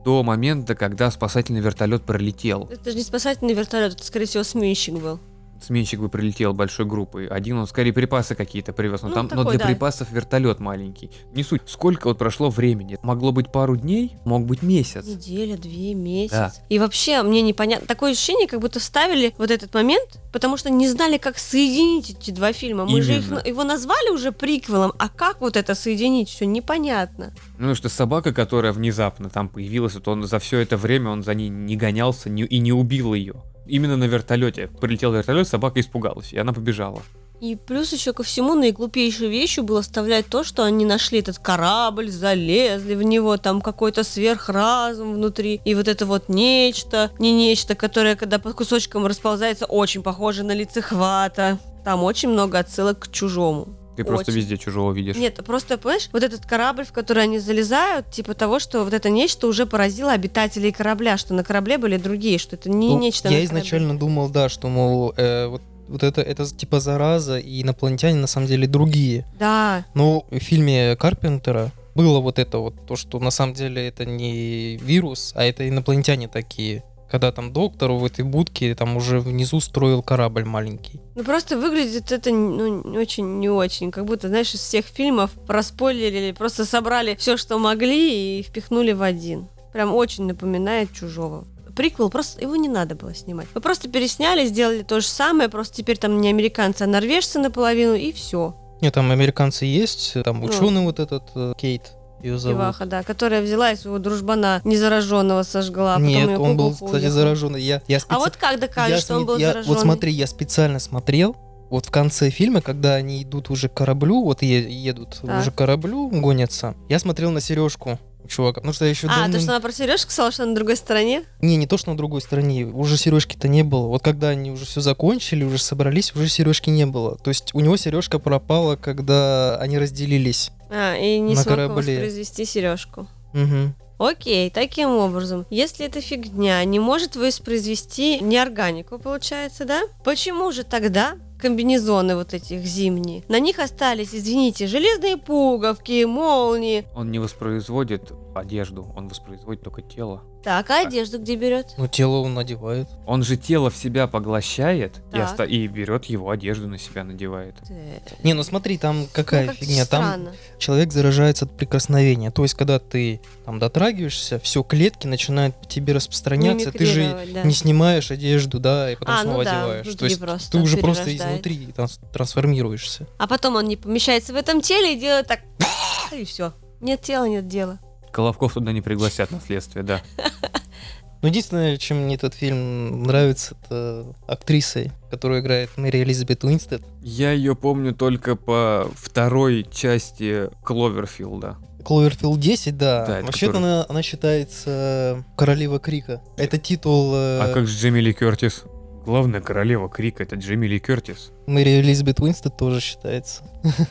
A: до момента, когда спасательный вертолет пролетел?
B: Это же не спасательный вертолет, это, скорее всего, сменщик был.
A: Сменщик бы прилетел большой группой. Один он скорее припасы какие-то привез. Но,
B: Ну,
A: там, но
B: такой,
A: для
B: да.
A: припасов вертолет маленький. Не суть. Сколько вот прошло времени? Могло быть пару дней, мог быть месяц.
B: Неделя, две, месяц.
A: Да.
B: И вообще, мне непонятно. Такое ощущение, как будто вставили вот этот момент, потому что не знали, как соединить эти два фильма. Мы же их,
A: Именно.
B: его назвали уже приквелом, а как вот это соединить, все непонятно.
A: Ну, что собака, которая внезапно там появилась, вот он за все это время он за ней не гонялся не- и не убил ее. Именно на вертолете. Прилетел вертолет, собака испугалась, и она побежала.
B: И плюс еще ко всему наиглупейшей вещью было вставлять то, что они нашли этот корабль, залезли в него, там какой-то сверхразум внутри, и вот это вот нечто, не нечто, которое, когда по кусочкам расползается, очень похоже на лицехвата. Там очень много отсылок к чужому.
A: Ты просто
B: Очень.
A: везде чужого видишь.
B: Нет, просто, понимаешь, вот этот корабль, в который они залезают, типа того, что вот это нечто уже поразило обитателей корабля, что на корабле были другие, что это не
C: Ну,
B: нечто
C: Я
B: корабле.
C: изначально думал, да, что, мол, э, вот, вот это, это типа зараза, и инопланетяне на самом деле другие.
B: Да,
C: Но в фильме Карпентера было вот это вот, то, что на самом деле это не вирус, а это инопланетяне такие. Когда там доктор в этой будке там уже внизу строил корабль маленький.
B: Ну просто выглядит это ну, не очень не очень. Как будто, знаешь, из всех фильмов проспойлерили, просто собрали все, что могли и впихнули в один. Прям очень напоминает чужого. Приквел, просто его не надо было снимать. Вы просто пересняли, сделали то же самое, просто теперь там не американцы, а норвежцы наполовину, и все.
C: Нет, там американцы есть, там
B: Ну.
C: ученый вот этот э, Кейт, ее зовут.
B: Иваха, да, которая взяла и своего дружбана незараженного сожгла. а потом
C: Нет,
B: её
C: он был, кстати, зараженный. Я, я
B: А
C: специ-
B: вот как докажешь,
C: я
B: что он был
C: я-
B: зараженный?
C: Вот смотри, я специально смотрел, вот в конце фильма, когда они идут уже к кораблю, вот е- едут
B: Так.
C: уже к кораблю, гонятся, я смотрел на сережку чувака, потому что я еще
B: А,
C: давным-
B: то, что она про сережку сказала, что она на другой стороне?
C: Не, не то, что на другой стороне, уже сережки-то не было. Вот когда они уже все закончили, уже собрались, уже сережки не было. То есть у него сережка пропала, когда они разделились.
B: А, и не
C: На
B: смог
C: корабле.
B: воспроизвести сережку.
C: Мгм.
B: Окей, таким образом, если эта фигня не может воспроизвести неорганику, получается, да? Почему же тогда комбинезоны вот этих зимние? На них остались, извините, железные пуговки, молнии.
A: Он не воспроизводит одежду, он воспроизводит только тело.
B: Так, а одежду где берет?
C: Ну, тело он надевает.
A: Он же тело в себя поглощает и,
B: Так.
A: оста- и берет его одежду на себя надевает.
C: Не, ну смотри, там какая
B: Ну, как-то
C: фигня. Там
B: странно.
C: человек заражается от прикосновения. То есть, когда ты там дотрагиваешься, все, клетки начинают по тебе распространяться. Ты же
B: Мимикрировать, да.
C: не снимаешь одежду, да, и потом
B: А, ну
C: снова
B: да,
C: одеваешь. То
B: внутри
C: есть
B: просто
C: ты уже просто
B: перерождает.
C: изнутри транс- трансформируешься.
B: А потом он не помещается в этом теле и делает так, и все. Нет тела, нет дела.
A: Колобков туда не пригласят на следствие, да. [LAUGHS]
C: Ну, единственное, чем мне этот фильм нравится, это актриса, которая играет Мэри Элизабет Уинстед.
A: Я ее помню только по второй части Кловерфилда.
C: Кловерфилд 10, да.
A: Да,
C: Вообще-то
A: который-
C: она, она считается королева крика. Это титул э,
A: А как же Джейми Ли Кертис? Главная королева крика это Джейми Ли Кертис.
C: Мэри Элизабет Уинстед тоже считается.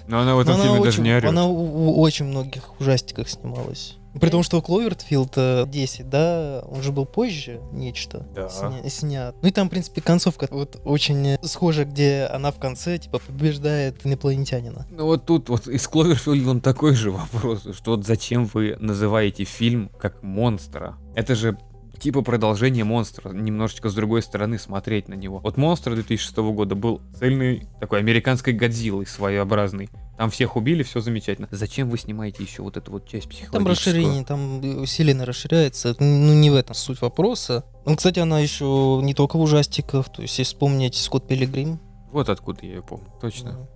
A: Но она в этом
C: Но
A: фильме даже
C: очень,
A: не орет.
C: Она у очень многих ужастиках снималась. При том, что Кловерфилд э, 10, да, он же был позже нечто
A: Да.
C: сня- снят. Ну и там, в принципе, концовка вот очень э, схожа, где она в конце, типа, побеждает инопланетянина.
A: Ну вот тут вот из Кловерфилда такой же вопрос, что вот зачем вы называете фильм как монстра? Это же типа продолжение монстра, немножечко с другой стороны смотреть на него. Вот монстр 2006 года был цельный такой американской Годзиллой своеобразный. Там всех убили, все замечательно. Зачем вы снимаете еще вот эту вот часть психологическую?
C: Там расширение, там усиленно расширяется. Это, Ну, не в этом суть вопроса. Ну, кстати, она еще не только в ужастиках. То есть, если вспомнить Скотт Пилигрим.
A: Вот откуда я ее помню, точно.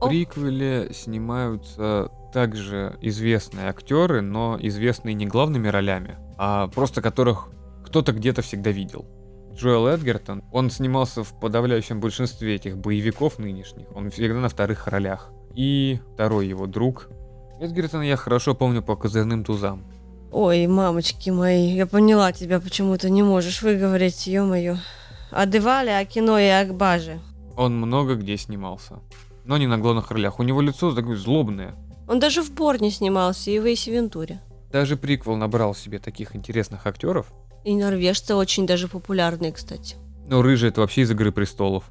C: ну,
A: В приквеле снимаются также известные актеры, но известные не главными ролями, а просто которых кто-то где-то всегда видел. Джоэл Эдгертон, он снимался в подавляющем большинстве этих боевиков нынешних, он всегда на вторых ролях. И второй его друг. Эдгертона я хорошо помню по козырным тузам.
B: Ой, мамочки мои, я поняла тебя, почему ты не можешь выговорить, ё-моё. Адевали, Акино и Акбаже.
A: Он много где снимался, но не на главных ролях. У него лицо такое злобное.
B: Он даже в Борне снимался и в Эйсе Вентуре.
A: Даже приквел набрал себе таких интересных актеров.
B: И норвежцы очень даже популярные, кстати.
A: Но рыжий это вообще из Игры престолов.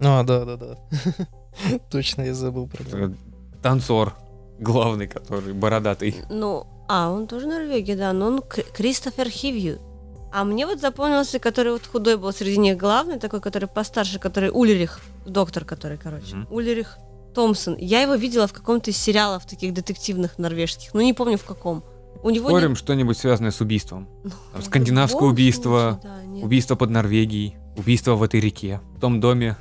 C: А, да, да, да. [LAUGHS] [LAUGHS] Точно я забыл про него.
A: Танцор главный, который бородатый.
B: Ну, а, он тоже Норвегия, да, но он Кри- Кристофер Хивью. А мне вот запомнился, который вот худой был среди них главный, такой, который постарше, который Ульрих, доктор который, короче.
A: Мгм.
B: Ульрих Томпсон. Я его видела в каком-то из сериалов таких детективных норвежских, но не помню в каком. У него не-
A: Спорим, что-нибудь связанное с убийством.
B: Ну,
A: Там скандинавское убийство,
B: случае, да, нет.
A: Убийство под Норвегией, убийство в этой реке, в том доме,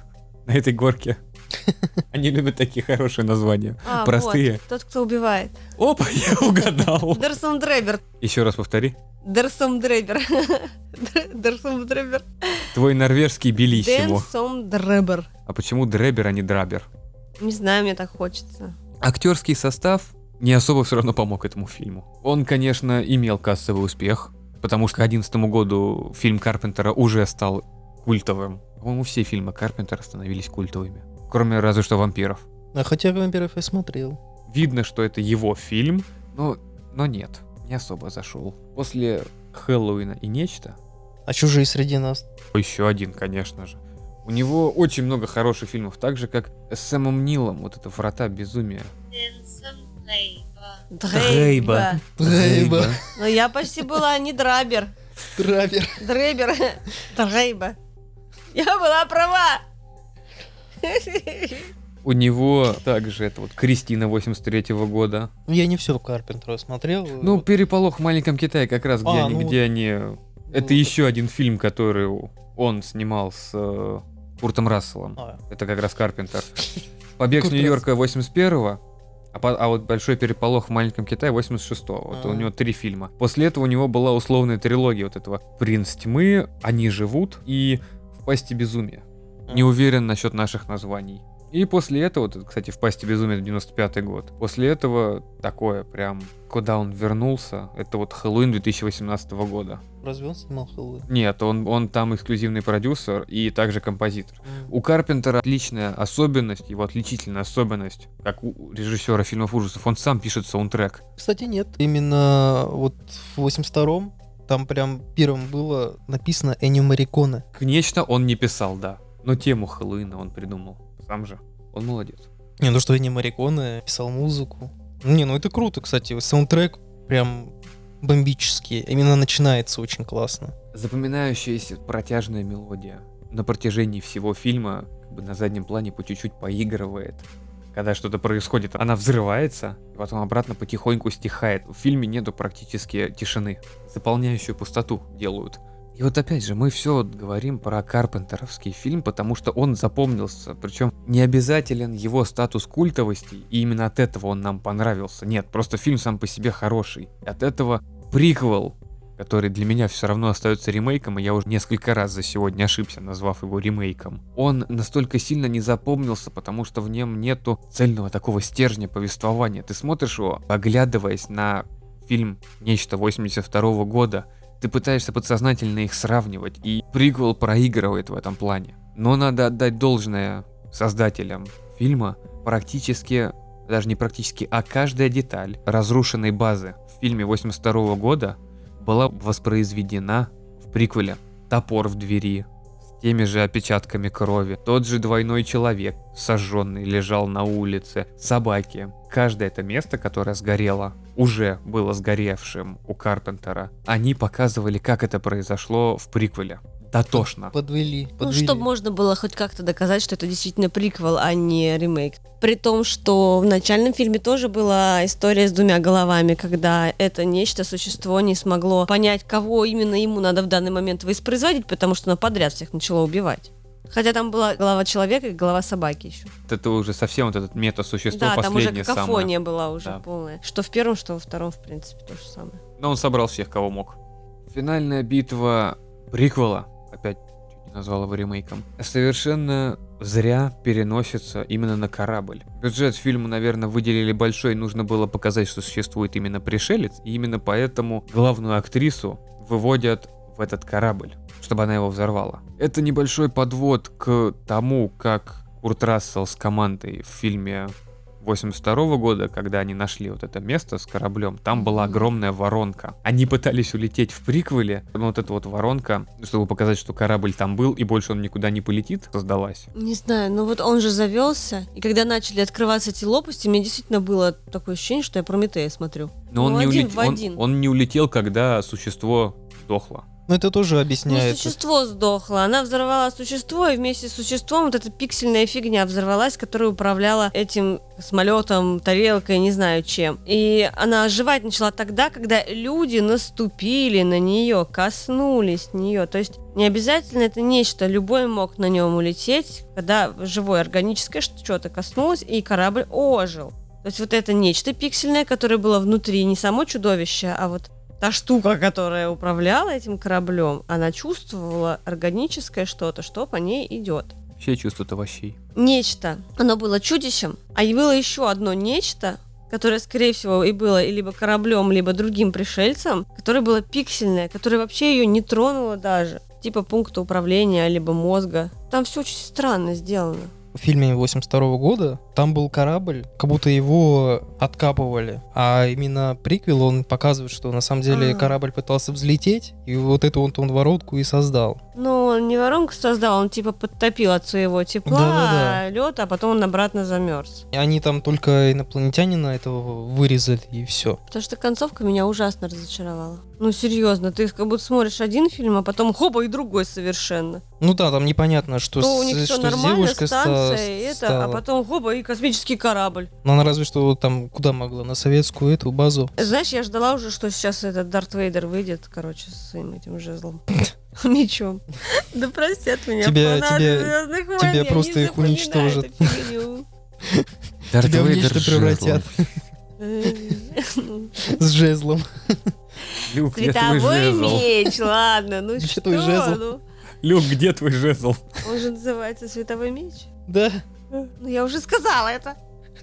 A: на этой горке. [LAUGHS] Они любят такие хорошие названия.
B: А,
A: простые.
B: вот, тот, кто убивает.
A: Опа, я [LAUGHS] угадал.
B: Дерсом Дребер.
A: Еще раз повтори.
B: Дерсом Дребер. [LAUGHS] Дерсом Дребер.
A: Твой норвежский белиссимо.
B: Дерсом Дребер.
A: А почему Дребер, а не Драбер?
B: Не знаю, мне так хочется.
A: Актерский состав не особо все равно помог этому фильму. Он, конечно, имел кассовый успех, потому что к 2011 году фильм Карпентера уже стал культовым. По-моему, все фильмы Карпентера становились культовыми. Кроме разве что вампиров.
C: А хотя вампиров я смотрел.
A: Видно, что это его фильм, но, но нет, не особо зашел. После Хэллоуина и нечто,
C: А чужие среди нас.
A: еще один, конечно же. У него очень много хороших фильмов, так же как с Сэмом Нилом, вот это «Врата безумия».
B: Дрейба.
C: Дрейба.
B: Но я почти была не Драбер.
C: Драбер.
B: Дрейбер. Дрейба. Я была права. [LAUGHS]
A: У него также это вот Кристина 83 года.
C: Я не все Карпентера смотрел.
A: Ну, «Переполох в маленьком Китае» как раз, где
C: А,
A: они,
C: ну
A: где они... Это
C: ну,
A: еще один фильм, который он снимал с э, Куртом Расселом.
C: а,
A: Это как раз Карпентер. [LAUGHS] «Побег с Нью-Йорка» 81-го, а, по- а вот «Большой переполох в маленьком Китае» 86-го. Вот у
C: А.
A: него три фильма. После этого у него была условная трилогия вот этого «Принц тьмы», «Они живут» и «В пасти безумия». Не уверен насчет наших названий. И после этого, вот, кстати, в пасти безумия 95 год. После этого такое прям, куда он вернулся, это вот Хэллоуин 2018 года.
C: Разве он снимал Хэллоуин?
A: Нет, он, он там эксклюзивный продюсер и также композитор.
C: М.
A: У Карпентера отличная особенность, его отличительная особенность, как у режиссера фильмов ужасов, он сам пишет саундтрек.
C: Кстати, нет. Именно вот в 82-м там прям первым было написано Эннио Мариконе.
A: Нечто он не писал, да, но тему Хэллоуина он придумал сам же. Он молодец.
C: Не, ну что Эннио Мариконе писал музыку. Не, ну это круто, кстати. Саундтрек прям бомбический. Именно начинается очень классно.
A: Запоминающаяся протяжная мелодия на протяжении всего фильма как бы на заднем плане по чуть-чуть поигрывает. Когда что-то происходит, она взрывается, и потом обратно потихоньку стихает. В фильме нету практически тишины. Заполняющую пустоту делают. И вот опять же, мы все говорим про Карпентеровский фильм, потому что он запомнился. Причем не обязателен его статус культовости, и именно от этого он нам понравился. Нет, просто фильм сам по себе хороший. От этого приквел который для меня все равно остается ремейком, и я уже несколько раз за сегодня ошибся, назвав его ремейком. Он настолько сильно не запомнился, потому что в нем нету цельного такого стержня повествования. Ты смотришь его, оглядываясь на фильм «Нечто» 82 года, ты пытаешься подсознательно их сравнивать, и приквел проигрывает в этом плане. Но надо отдать должное создателям фильма, практически, даже не практически, а каждая деталь разрушенной базы в фильме 82 года была воспроизведена в приквеле. Топор в двери, с теми же отпечатками крови. Тот же двойной человек, сожженный, лежал на улице. Собаки. Каждое это место, которое сгорело, уже было сгоревшим у Карпентера. Они показывали, как это произошло в приквеле. Дотошно.
C: Подвели.
B: Ну,
C: подвели.
B: чтобы можно было хоть как-то доказать, что это действительно приквел, а не ремейк. При том, что в начальном фильме тоже была история с двумя головами, когда это нечто, существо не смогло понять, кого именно ему надо в данный момент воспроизводить, потому что оно подряд всех начало убивать. Хотя там была голова человека и голова собаки еще.
A: Это уже совсем вот этот мета-существо
B: да, там уже
A: последнее самое.
B: какофония была уже
A: Да.
B: полная. Что в первом, что во втором, в принципе, то же самое.
A: Но он собрал всех, кого мог. Финальная битва приквела, опять чуть не назвал его ремейком, совершенно зря переносится именно на корабль. Бюджет фильма, наверное, выделили большой, нужно было показать, что существует именно пришелец, и именно поэтому главную актрису выводят в этот корабль, чтобы она его взорвала. Это небольшой подвод к тому, как Курт Рассел с командой в фильме 82 года, когда они нашли вот это место с кораблем, там была огромная воронка. Они пытались улететь в приквеле, но вот эта вот воронка, чтобы показать, что корабль там был и больше он никуда не полетит, создалась.
B: Не знаю, но вот он же завелся, и когда начали открываться эти лопасти, мне действительно было такое ощущение, что я Прометея смотрю.
A: Но он,
B: Ну,
A: не
B: один
A: улет- он- он не улетел, когда существо сдохло.
C: Ну, это тоже
B: Ну,
C: объясняет.
B: существо сдохло. Она взорвала существо, и вместе с существом вот эта пиксельная фигня взорвалась, которая управляла этим самолетом, тарелкой, не знаю чем. И она оживать начала тогда, когда люди наступили на нее, коснулись нее. То есть не обязательно это нечто, любой мог на нем улететь, когда живое органическое что-то коснулось, и корабль ожил. То есть вот это нечто пиксельное, которое было внутри, не само чудовище, а вот та штука, которая управляла этим кораблем, она чувствовала органическое что-то, что по ней идет.
A: Все чувствуют овощей.
B: Нечто. Оно было чудищем, а было еще одно нечто, которое, скорее всего, и было и либо кораблем, либо другим пришельцем, которое было пиксельное, которое вообще ее не тронуло даже. Типа пункта управления, либо мозга. Там все очень странно сделано.
C: В фильме 82 года там был корабль, как будто его откапывали. А именно приквел, он показывает, что на самом деле
B: А.
C: корабль пытался взлететь, и вот эту вот он воронку и создал.
B: Но он не воронку создал, он типа подтопил от своего тепла
C: Да-да-да.
B: лед, а потом он обратно замерз.
C: И они там только инопланетянина этого вырезали, и все.
B: Потому что концовка меня ужасно разочаровала. Ну, серьезно, ты как будто смотришь один фильм, а потом хопа и другой совершенно.
C: Ну да, там непонятно, что,
B: То у
C: с-
B: них все
C: что с
B: нормально,
C: девушкой ста-
B: станция, и это,
C: стало.
B: а потом хопа и космический корабль.
C: Но она разве что там куда могла? На советскую эту базу.
B: Знаешь, я ждала уже, что сейчас этот Дарт Вейдер выйдет, короче, с своим этим жезлом. [LAUGHS] Мечом. Да простят меня,
C: Тебя- тебя- тебя просто их уничтожат. [LAUGHS] Тебя в нечто
A: с
C: превратят [LAUGHS] с жезлом.
A: Люк,
B: Световой меч, ладно, ну
C: Где
B: что?
C: твой жезл?
B: ну?
A: Люк, где твой жезл?
B: Он же называется Световой меч.
C: Да.
B: Ну, я уже сказала это.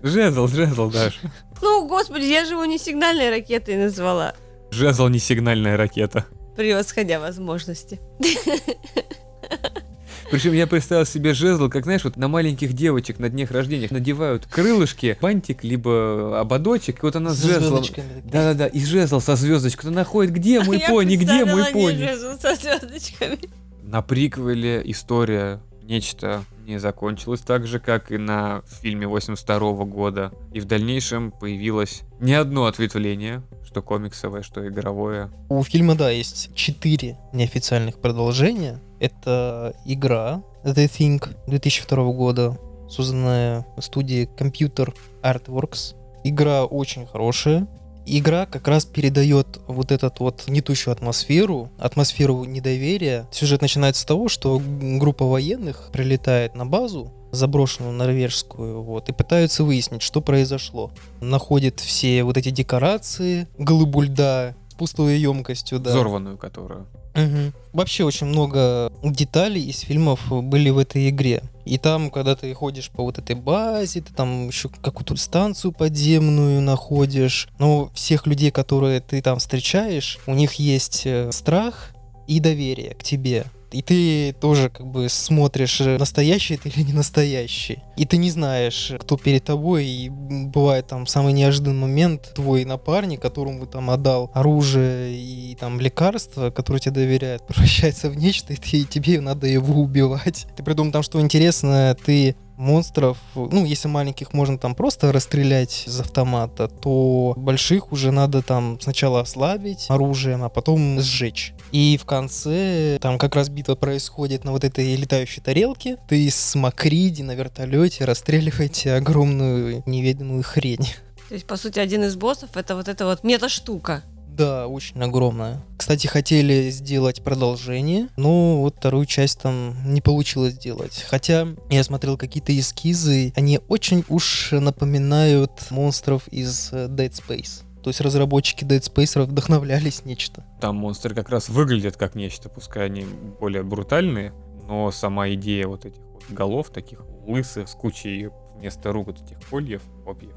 A: Жезл, жезл, Даш.
B: Ну, господи, я же его не сигнальной ракетой назвала,
A: Жезл не сигнальная ракета.
B: превосходя возможности. [LAUGHS]
A: Причем я представил себе жезл, как, знаешь, вот на маленьких девочек на днях рождения надевают крылышки, бантик, либо ободочек, и вот она с
C: С
A: жезлом. Да-да-да, и жезл со звездочкой. Кто находит, где мой
B: Я
A: пони, где мой пони?
B: жезл со звездочками.
A: На приквеле история нечто не закончилась так же, как и на фильме 82 года. И в дальнейшем появилось не одно ответвление, что комиксовое, что игровое.
C: У фильма, да, есть четыре неофициальных продолжения. Это игра The Thing 2002 года, созданная студией Computer Artworks. Игра очень хорошая. Игра как раз передает вот этот вот гнетущую атмосферу, атмосферу недоверия. Сюжет начинается с того, что группа военных прилетает на базу, заброшенную норвежскую, вот, и пытаются выяснить, что произошло. Находят все вот эти декорации, глыбу льда пустой емкостью, да.
A: Взорванную которую.
C: Мгм. Вообще очень много деталей из фильмов были в этой игре. И там, когда ты ходишь по вот этой базе, ты там еще какую-то станцию подземную находишь. Но всех людей, которые ты там встречаешь, у них есть э, страх и доверие к тебе. И ты тоже как бы смотришь, э, настоящий ты или не настоящий. И ты не знаешь, кто перед тобой. И бывает там самый неожиданный момент, твой напарник, которому там отдал оружие и там лекарства, которые тебе доверяют, [LAUGHS] превращается в нечто, и ты, тебе надо его убивать. Ты придумал там, что интересно, ты монстров, ну, если маленьких можно там просто расстрелять из автомата, то больших уже надо там сначала ослабить оружием, а потом сжечь. И в конце там как раз битва происходит на вот этой летающей тарелке. Ты с Макриди на вертолете расстреливаете огромную неведомую хрень.
B: То есть, по сути, один из боссов это вот эта вот мета-штука.
C: Да, очень огромная. Кстати, хотели сделать продолжение, но вот вторую часть там не получилось сделать. Хотя я смотрел какие-то эскизы, они очень уж напоминают монстров из э, Dead Space. То есть разработчики Dead Space вдохновлялись нечто.
A: Там монстры как раз выглядят как нечто, пускай они более брутальные, но сама идея вот этих вот голов таких лысых с кучей вместо рук вот этих кольев, копьев,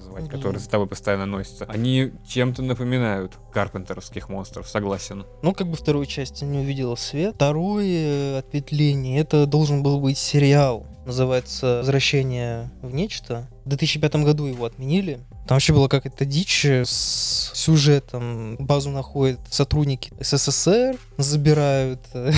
A: назвать,
C: Мгм.
A: которые с тобой постоянно носятся. Они чем-то напоминают карпентеровских монстров, согласен.
C: Ну, как бы второй части не увидела свет. Второе ответвление, это должен был быть сериал. Называется «Возвращение в нечто». В 2005 году его отменили. Там вообще была какая-то дичь с сюжетом. Базу находят сотрудники СССР, забирают э,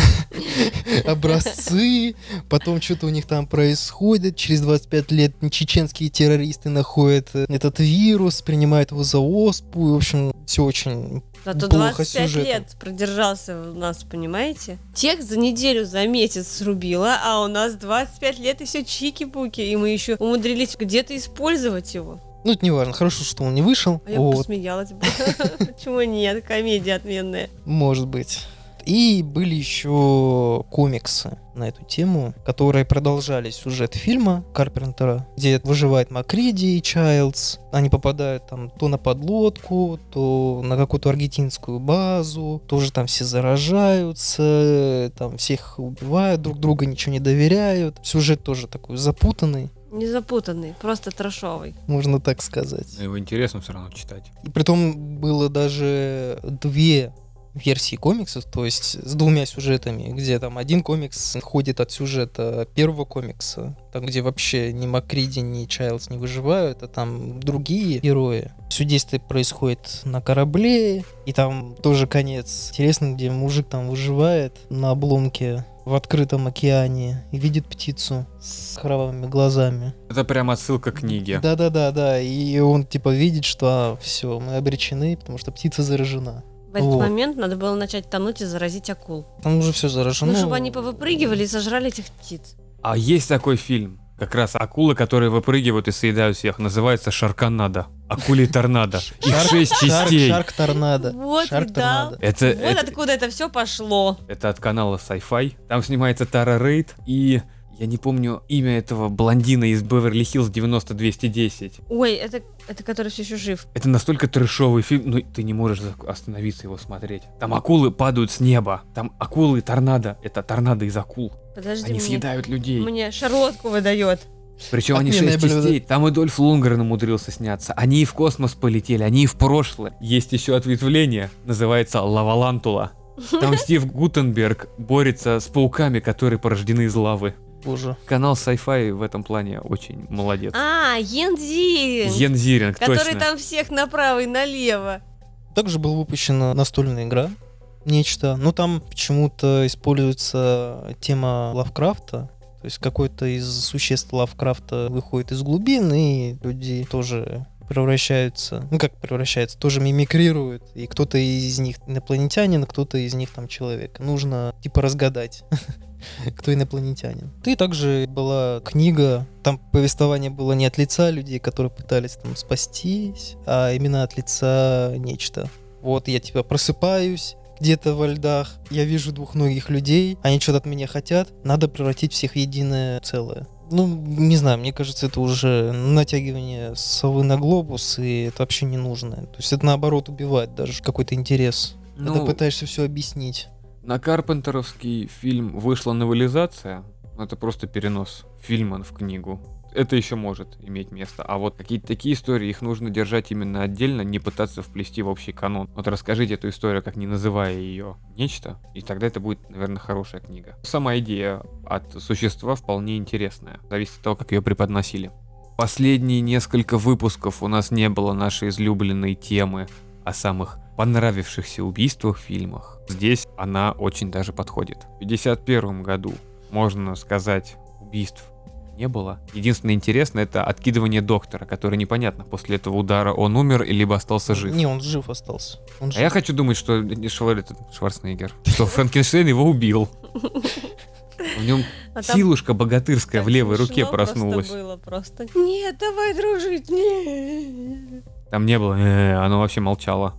C: [LAUGHS] образцы, потом что-то у них там происходит. Через 25 лет чеченские террористы находят э, этот вирус, принимают его за оспу. И, в общем, все очень
B: Зато
C: Плохо
B: 25
C: сюжетом.
B: лет продержался у нас, понимаете? Тех за неделю, за месяц срубила, а у нас 25 лет и все чики-пуки, и мы еще умудрились где-то использовать его.
C: Ну, это не важно. Хорошо, что он не вышел.
B: А я
C: Вот.
B: посмеялась бы. [LAUGHS] Почему нет? Комедия отменная.
C: Может быть. И были еще комиксы на эту тему, которые продолжали сюжет фильма Карпентера, где выживает Макриди и Чайлдс. Они попадают там то на подлодку, то на какую-то аргентинскую базу, тоже там все заражаются, там всех убивают, друг друга ничего не доверяют. Сюжет тоже такой запутанный,
B: Не запутанный, просто трошовый.
C: можно так сказать.
A: Его интересно все равно читать.
C: И притом было даже две версии комиксов, то есть с двумя сюжетами, где там один комикс ходит от сюжета первого комикса, там где вообще ни Макриди, ни Чайлдс не выживают, а там другие герои. Все действие происходит на корабле, и там тоже конец интересный, где мужик там выживает на обломке в открытом океане и видит птицу с кровавыми глазами.
A: Это прям отсылка к книге.
C: Да, да, да, да. И он типа видит, что все, мы обречены, потому что птица заражена.
B: В этот
C: Вот.
B: момент надо было начать тонуть и заразить акул.
C: Там уже все заражено.
B: Ну, чтобы они повыпрыгивали и сожрали этих птиц.
A: А есть такой фильм, как раз акулы, которые выпрыгивают и съедают всех, называется Шарканада. Акулий торнадо. [LAUGHS] Их
C: Шарк-
A: шесть частей.
C: Шарк торнадо.
B: Вот,
C: торнадо.
A: Это,
B: Вот
A: это,
B: откуда это все пошло.
A: это от канала Sci-Fi. Там снимается Тара Рейд и... Я не помню имя этого блондина из Беверли-Хиллз 90210.
B: Ой, это, это который все еще жив.
A: Это настолько трешовый фильм, ну ты не можешь остановиться его смотреть. Там акулы падают с неба. Там акулы торнадо. Это торнадо из акул.
B: Подожди,
A: Они
B: мне,
A: съедают людей.
B: мне шарлотку выдает.
A: Причем они шесть
C: блюдо.
A: частей. Там и Дольф Лунгрен умудрился сняться. Они и в космос полетели, они и в прошлое. Есть еще ответвление, называется Лавалантула. [LAUGHS] Там Стив Гутенберг борется с пауками, которые порождены из лавы.
C: Боже.
A: Канал Sci-Fi в этом плане очень молодец.
B: А, Янзин,
A: Йен Зиринг,
B: который
A: точно.
B: там всех направо и налево.
C: Также была выпущена настольная игра. Нечто. Но там почему-то используется тема Лавкрафта. То есть какой-то из существ Лавкрафта выходит из глубин, и люди тоже превращаются, ну как превращаются, тоже мимикрируют, и кто-то из них инопланетянин, кто-то из них там человек. Нужно типа разгадать, [LAUGHS] [LAUGHS] кто инопланетянин. И также была книга, там повествование было не от лица людей, которые пытались там спастись, а именно от лица нечто. Вот я типа просыпаюсь, где-то во льдах, я вижу двухногих людей, они что-то от меня хотят, надо превратить всех в единое целое. Ну, не знаю, мне кажется, это уже натягивание совы на глобус, и это вообще не нужно. То есть это наоборот убивает даже какой-то интерес. Когда
A: Ну,
C: пытаешься все объяснить.
A: На Карпентеровский фильм вышла новелизация. Это просто перенос фильма в книгу. Это еще может иметь место. А вот какие-то такие истории, их нужно держать именно отдельно, не пытаться вплести в общий канон. Вот расскажите эту историю, как не называя ее нечто, и тогда это будет, наверное, хорошая книга. Сама идея от существа вполне интересная. Зависит от того, как ее преподносили. Последние несколько выпусков у нас не было нашей излюбленной темы о самых понравившихся убийствах в фильмах. Здесь она очень даже подходит. В 51 году, можно сказать, убийств не было. Единственное интересное это откидывание доктора, который непонятно, после этого удара он умер, либо остался жив.
C: Не, он жив остался. Он
A: А
C: жив.
A: я хочу думать, что не Швар- этот Шварценеггер, что Франкенштейн его убил. [LAUGHS] В нем
B: А
A: силушка богатырская в левой руке
B: просто
A: проснулась.
B: было просто. Нет, давай дружить, нет.
A: Там не было, «э», оно вообще молчало.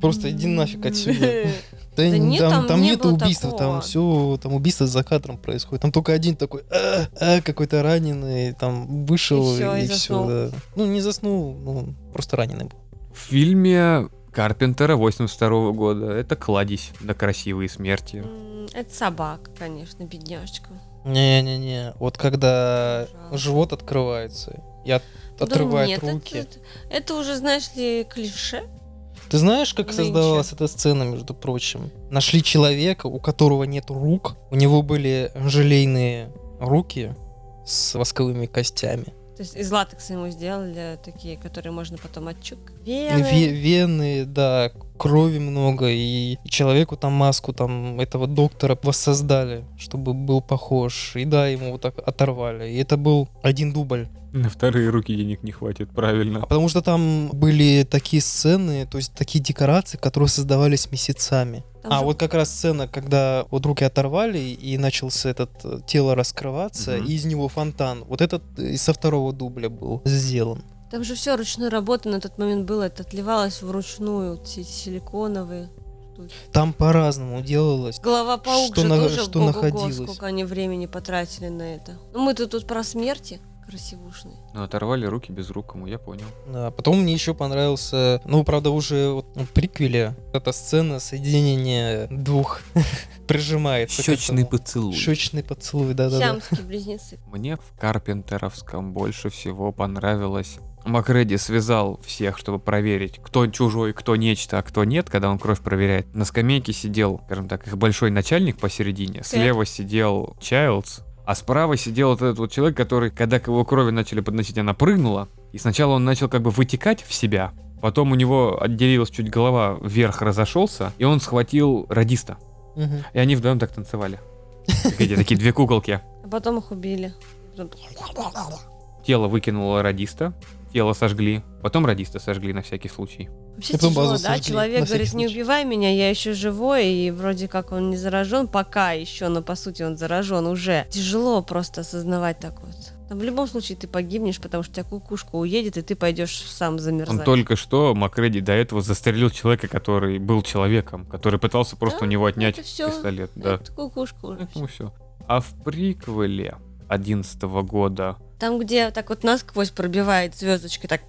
C: Просто иди нафиг отсюда. [LAUGHS] Да,
B: Да нет,
C: там,
B: там
C: там
B: не
C: нету
B: было
C: убийства,
B: такого.
C: там все, там убийство за кадром происходит. Там только один такой, «А, а», какой-то раненый, там вышел
B: И всё, и
C: и, все.
B: заснул.
C: Ну, не заснул, ну, просто раненый был.
A: В фильме Карпентера 82 года это кладезь на красивые смерти.
B: Это собака, конечно, бедняжечка.
C: Не-не-не, вот когда
B: Пожалуйста.
C: живот открывается, и от-
B: Да
C: отрывает
B: нет, это-
C: руки.
B: Это, это уже, знаешь ли, клише.
C: Ты знаешь, как
B: Нынче.
C: создавалась эта сцена, между прочим? Нашли человека, у которого нет рук, у него были желейные руки с восковыми костями.
B: То есть из латекса ему сделали такие, которые можно потом отчук.
C: Ве-
B: Вены.
C: Вены, да, крови много, и человеку там маску там этого доктора воссоздали, чтобы был похож. И да, ему вот так оторвали. И это был один дубль.
A: На вторые руки денег не хватит, правильно.
C: А потому что там были такие сцены, то есть такие декорации, которые создавались месяцами. А вот как раз сцена, когда вот руки оторвали и начался этот э, тело раскрываться,
A: Мгм.
C: и из него фонтан. Вот этот э, со второго дубля был сделан.
B: Там же все ручной работы на тот момент было. Это отливалось вручную, все эти силиконовые. штуки.
C: Там по-разному делалось.
B: Голова паук
C: Что
B: же
C: на-
B: тоже
C: что
B: ого-го,
C: находилось.
B: сколько они времени потратили на это. Ну мы-то тут про смерти красивушные.
A: Ну, оторвали руки без рук, кому я понял.
C: Да, потом мне еще понравился, ну, правда, уже вот в приквеле эта сцена соединения двух [LAUGHS] прижимается. к
A: Щечный поцелуй.
C: Щечный поцелуй, да-да-да.
B: Сиамские близнецы.
A: Мне в Карпентеровском больше всего понравилось. Макреди связал всех, чтобы проверить, кто чужой, кто нечто, а кто нет, когда он кровь проверяет. На скамейке сидел, скажем так, их большой начальник посередине, слева сидел Чайлдс, а справа сидел вот этот вот человек, который, когда к его крови начали подносить, она прыгнула, и сначала он начал как бы вытекать в себя, потом у него отделилась чуть голова вверх разошелся, и он схватил радиста.
C: Мгм.
A: И они вдвоем так танцевали. Эти такие две куколки.
B: А потом их убили.
A: Тело выкинуло радиста, тело сожгли, потом радиста сожгли на всякий случай.
B: Вообще
C: Потом
B: тяжело,
C: базу
B: да?
C: сожгли,
B: Человек говорит, не убивай меня, я еще живой, и вроде как он не заражен, пока еще, но по сути он заражен уже. Тяжело просто осознавать так вот. Там в любом случае ты погибнешь, потому что у тебя кукушка уедет, и ты пойдешь сам замерзать.
A: Он только что, Макреди, до этого застрелил человека, который был человеком, который пытался просто
B: Да,
A: у него отнять
B: это всё.
A: пистолет. Да.
B: Это кукушка уже.
A: Поэтому все. А в приквеле 11 года
B: Там, где так вот насквозь пробивает звездочкой, так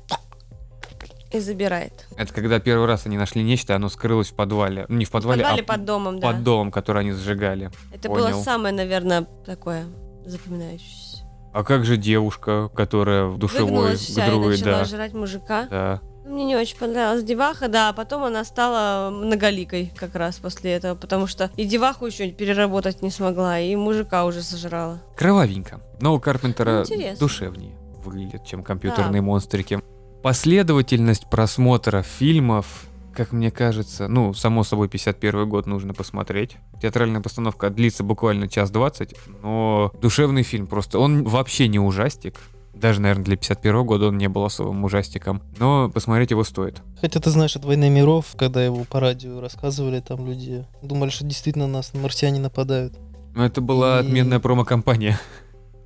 B: и забирает.
A: это когда первый раз они нашли нечто, оно скрылось в подвале. Не в
B: В
A: подвале,
B: подвале
A: а
B: под домом, да.
A: под домом, который они сжигали.
B: Это
A: Понял.
B: было самое, наверное, такое запоминающееся.
A: А как же девушка, которая в душевой
B: Выгнулась вся и
A: гдруе,
B: начала
A: да.
B: жрать мужика.
A: Да.
B: Мне не очень понравилась деваха, да, а потом она стала многоликой как раз после этого, потому что и деваху еще переработать не смогла, и мужика уже сожрала.
A: Кровавенько. Но у Карпентера
B: Интересно.
A: душевнее выглядит, чем компьютерные монстрики. Последовательность просмотра фильмов, как мне кажется, ну, само собой, 51 год нужно посмотреть. Театральная постановка длится буквально час двадцать, но душевный фильм просто, он вообще не ужастик. Даже, наверное, для 51 года он не был особым ужастиком. Но посмотреть его стоит.
C: Хотя ты знаешь, от «Войны миров», когда его по радио рассказывали, там люди думали, что действительно нас марсиане нападают.
A: Но это была
C: И-
A: отменная промо-компания.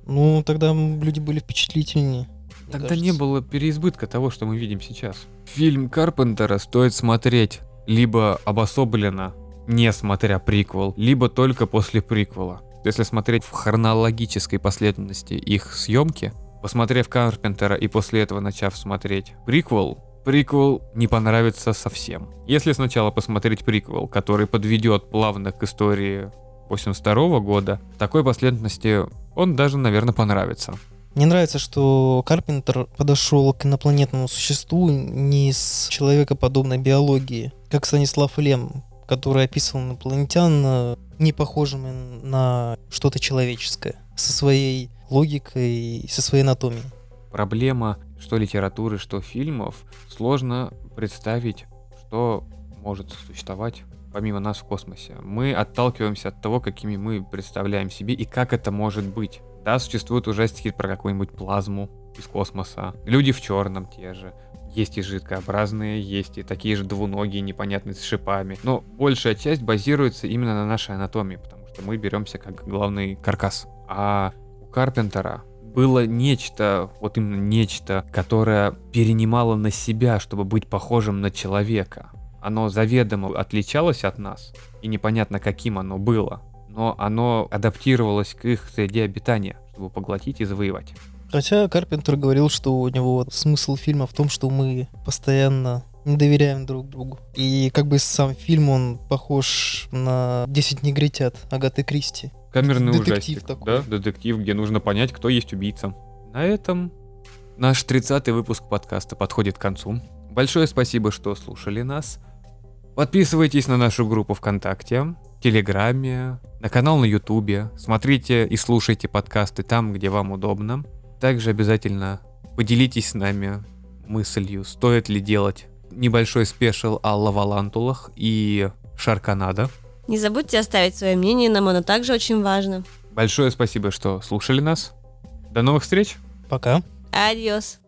C: Ну, тогда люди были впечатлительнее.
A: Тогда не
C: кажется.
A: было переизбытка того, что мы видим сейчас. Фильм Карпентера стоит смотреть либо обособленно, не смотря приквел, либо только после приквела. Если смотреть в хронологической последовательности их съемки, посмотрев Карпентера и после этого начав смотреть приквел, приквел не понравится совсем. Если сначала посмотреть приквел, который подведет плавно к истории 82 года, такой последовательности он даже, наверное, понравится.
C: Мне нравится, что Карпентер подошел к инопланетному существу не с человекоподобной биологии, как Станислав Лем, который описывал инопланетян э, не похожими на что-то человеческое, со своей логикой и со своей анатомией.
A: проблема что литературы, что фильмов. Сложно представить, что может существовать помимо нас в космосе. Мы отталкиваемся от того, какими мы представляем себе и как это может быть. Да, существуют ужастики про какую-нибудь плазму из космоса. Люди в черном те же. Есть и жидкообразные, есть и такие же двуногие, непонятные с шипами. Но большая часть базируется именно на нашей анатомии, потому что мы беремся как главный каркас. А Карпентера было нечто, вот именно нечто, которое перенимало на себя, чтобы быть похожим на человека. Оно заведомо отличалось от нас, и непонятно каким оно было, но оно адаптировалось к их среде обитания, чтобы поглотить и завоевать.
C: Хотя Карпентер говорил, что у него смысл фильма в том, что мы постоянно не доверяем друг другу. И как бы сам фильм, он похож на 10 негритят Агаты Кристи.
A: Камерный
C: Детектив
A: ужастик,
C: такой.
A: да, детектив, где нужно понять, кто есть убийца. На этом Наш 30-й выпуск подкаста подходит к концу. Большое спасибо, что слушали нас. Подписывайтесь на нашу группу ВКонтакте, Телеграме, на канал на Ютубе. Смотрите и слушайте подкасты там, где вам удобно. Также обязательно поделитесь с нами мыслью, стоит ли делать небольшой спешл о лавалантулах и шарканада.
B: Не забудьте оставить свое мнение, нам оно также очень важно.
A: Большое спасибо, что слушали нас. До новых встреч!
C: Пока.
B: Адиос.